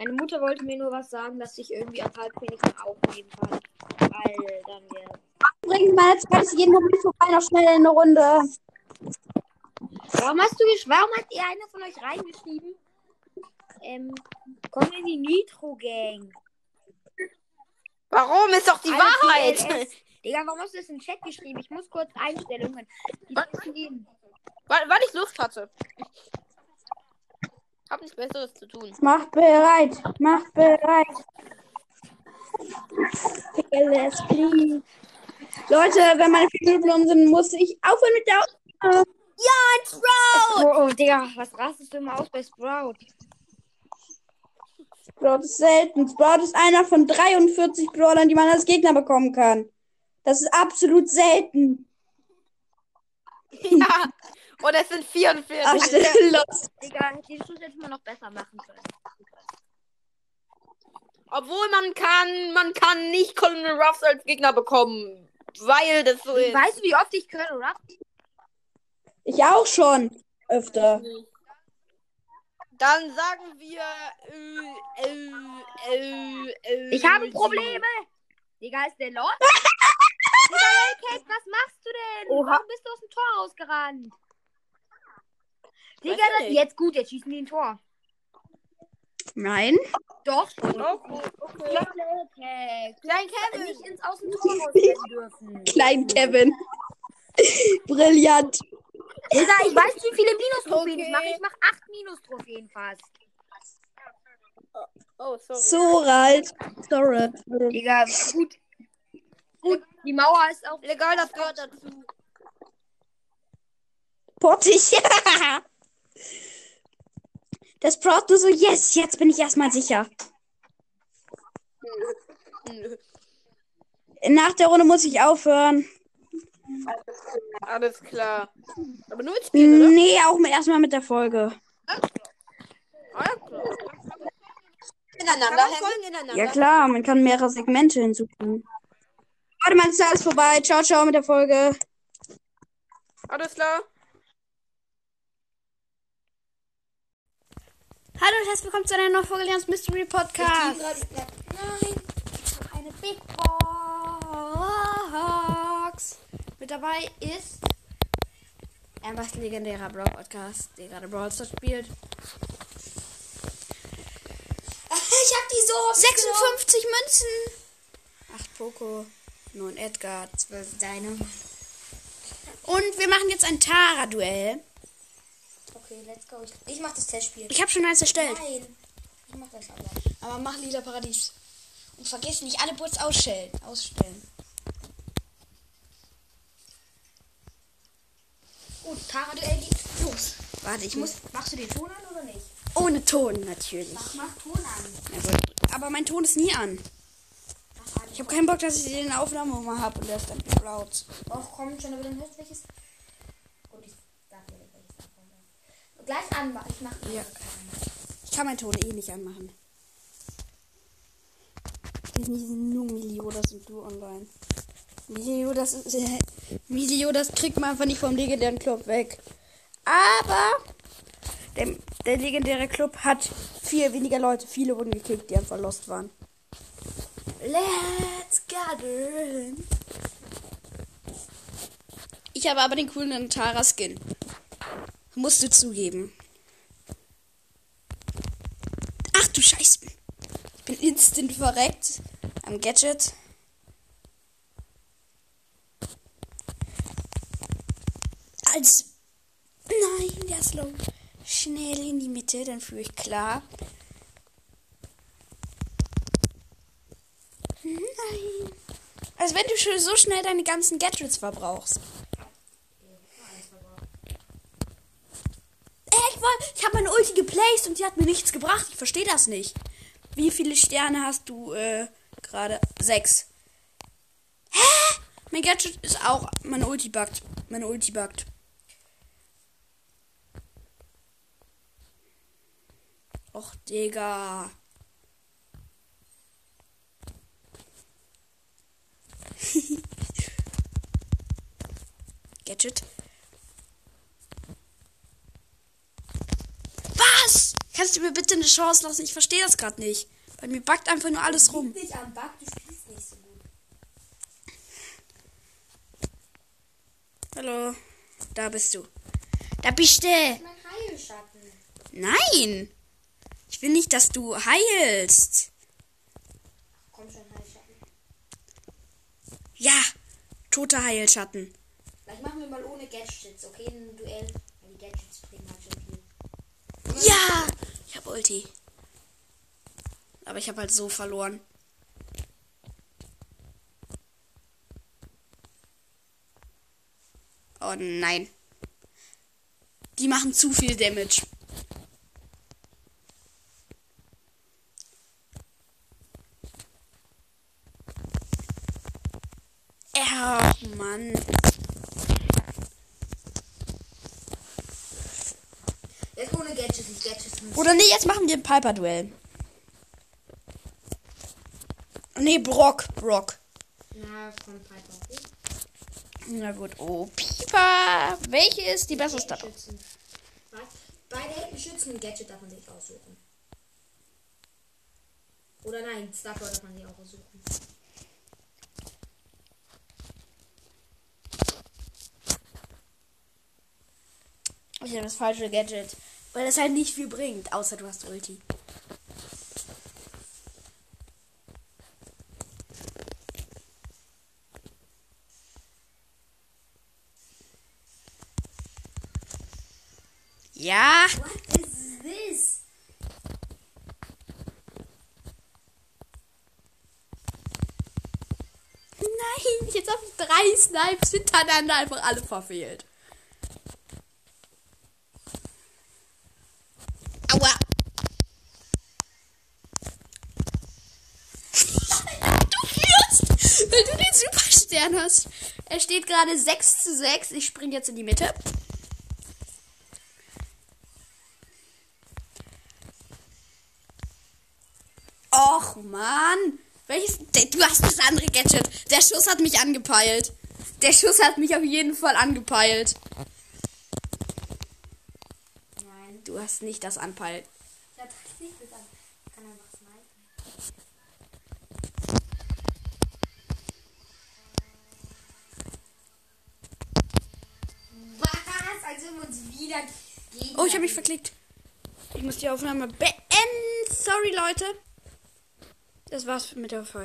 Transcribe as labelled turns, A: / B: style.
A: Meine Mutter wollte mir nur was sagen, dass ich irgendwie am Halbkönig aufnehmen kann. Weil dann wir.
B: Bringt meine zweites jeden Moment vorbei noch schnell in eine Runde.
A: Warum hast du Warum hat ihr einer von euch reingeschrieben? Ähm, komm in die Nitro Gang.
C: Warum? Ist doch die
A: Alle
C: Wahrheit.
A: TLS. Digga, warum hast du das in den Chat geschrieben? Ich muss kurz Einstellungen. Die müssen gehen.
C: weil, weil ich Lust hatte. Hab nichts Besseres zu tun.
B: Macht bereit. Macht bereit. TLS, please. Leute, wenn meine Flügelblumen sind, muss ich aufhören mit der Aufnahme.
A: Oh, oh, Digga, was rastest du immer aus bei Sprout?
B: Sprout ist selten. Sprout ist einer von 43 Brawlern, die man als Gegner bekommen kann. Das ist absolut selten.
C: ja. Und es sind 44.
B: Ach, los.
A: Digga, den Schuss hätte man noch besser machen können.
C: Obwohl man kann, man kann nicht Colonel Ruffs als Gegner bekommen. Weil das so ist.
A: Weißt du, wie oft ich Colonel Ruff?
B: Ich auch schon. Öfter.
C: Dann sagen wir. Äh, äh, äh, äh,
A: Ich habe Probleme. Digga, ist der los? Digga, hey, Kate, was machst du denn?
C: Oha.
A: Warum bist du aus dem Tor rausgerannt? Digga,
C: ich
A: das,
C: nicht.
A: jetzt gut, jetzt schießen die ein Tor.
B: Nein.
A: Doch.
C: Okay, okay.
A: Okay.
C: Klein Kevin.
A: Nicht ins aus dem Tor rausrennen dürfen.
B: Klein Kevin. Brillant.
A: Digga, ich weiß nicht, wie viele Minus-Trophäen ich
C: Okay.
A: mache. Ich mache acht Minus-Trophäen fast.
C: Oh, sorry.
B: So alt. Sorry.
A: Digga, gut. Gut, die Mauer ist auch.
C: Legal, das gehört dazu.
B: Pottig. Das braucht nur so, yes, jetzt bin ich erstmal sicher. Nach der Runde muss ich aufhören.
C: Alles klar. Aber nur mit Spielen, oder?
B: Nee, auch mit- erstmal mit der Folge.
C: Alles klar.
D: Ineinander
C: ineinander?
B: Ja klar, man kann mehrere Segmente hinzufügen. Meine Zeit ist vorbei. Ciao, ciao mit der Folge.
C: Alles klar.
B: Hallo und herzlich willkommen zu einer neuen Folge Leons Mystery Podcast.
D: Nein,
B: Ich habe eine Big Box. Mit dabei ist Ambers legendärer Brawl Podcast, der gerade Brawl Stars spielt.
D: ich hab die so.
B: 56 Münzen. 8 Poco, 9 Edgar, 12 deine. Und wir machen jetzt ein Tara-Duell.
D: Okay, let's go. Ich, ich mach das Testspiel.
B: Ich habe schon eins erstellt.
D: Nein. Ich mach das aber.
B: Aber mach lila Paradies. Und vergiss nicht, alle Bots ausstellen. ausstellen.
D: Gut, Duell geht los.
B: Warte, ich
D: Ich
B: muss.
D: machst du den Ton an oder nicht?
B: Ohne Ton natürlich.
D: Mach, mach Ton an.
B: Gut. Aber mein Ton ist nie an. Ich habe keinen Bock, dass ich den Aufnahme mal habe und der ist dann laut.
D: Och, komm schon, aber dann hörst du welches. Gut, ich sag dir nicht, welches davon ist. Gleich an, ich mach
B: Ja. Ich kann meinen Ton eh nicht anmachen. Die sind nur Miliodas und du online. Miliodas ist. Äh, Miliodas kriegt man einfach nicht vom legendären Club weg. Aber der, der legendäre Club hat viel weniger Leute. Viele wurden gekickt, die einfach lost waren. Let's gather. Ich habe aber den coolen Tara-Skin. Musst du zugeben. Ach du Scheiße. Ich bin instant verreckt am Gadget. Als. Nein, der ist low. Schnell in die Mitte, dann führe ich klar. Nein. Als wenn du schon so schnell deine ganzen Gadgets verbrauchst. Ich, habe meine Ulti geplaced und die hat mir nichts gebracht. Ich verstehe das nicht. Wie viele Sterne hast du äh, gerade? Sechs. Hä? Mein Gadget ist auch. Meine Ulti buggt. Meine Ulti buggt. Och, Digga. Gadget. Was? Kannst du mir bitte eine Chance lassen? Ich verstehe das gerade nicht. Bei mir backt einfach nur alles rum.
D: Nicht am Bug, du spielst nicht so gut.
B: Hallo. Da bist du. Da bist du.
D: Mein Heilschatten.
B: Nein. Ich will nicht, dass du heilst.
D: Komm schon, Heilschatten.
B: Ja. Toter Heilschatten.
D: Vielleicht machen wir mal ohne Gadgets, okay? Ein Duell. Weil die Gadgets bringen halt schon viel.
B: Ja. Ulti. Aber ich habe halt so verloren. Oh nein. Die machen zu viel Damage. Ja, Mann.
D: Jetzt ohne Gadgets, nicht Gadgets.
B: Oder nee, jetzt machen wir ein Piper-Duell. Nee, Brock, Brock.
D: Na, von Piper, okay?
B: Na gut. Oh, Piper. Welche ist die bessere Star?
D: Schützen. Was? Beide Helden schützen, Gadget darf man sich aussuchen. Oder nein, Star Power darf man sich auch aussuchen.
B: Ich habe das falsche Gadget. Weil das halt nicht viel bringt, außer du hast Ulti. Ja.
D: What is this?
B: Nein, jetzt habe ich drei Snipes hintereinander einfach alle verfehlt. Aua. du führst, weil du den Superstern hast. Er steht gerade 6 zu 6. Ich spring jetzt in die Mitte. Och, Mann. Welches? Du hast das andere Gadget. Der Schuss hat mich angepeilt. Der Schuss hat mich auf jeden Fall angepeilt.
D: Nein.
B: Du hast nicht das anpeilt.
D: Ich hab das nicht gesagt. Ich kann einfach snipen. Was? Als wenn wir uns wieder gegen.
B: Oh, ich habe mich verklickt. Ich muss die Aufnahme beenden. Sorry, Leute. Das war's mit der Folge.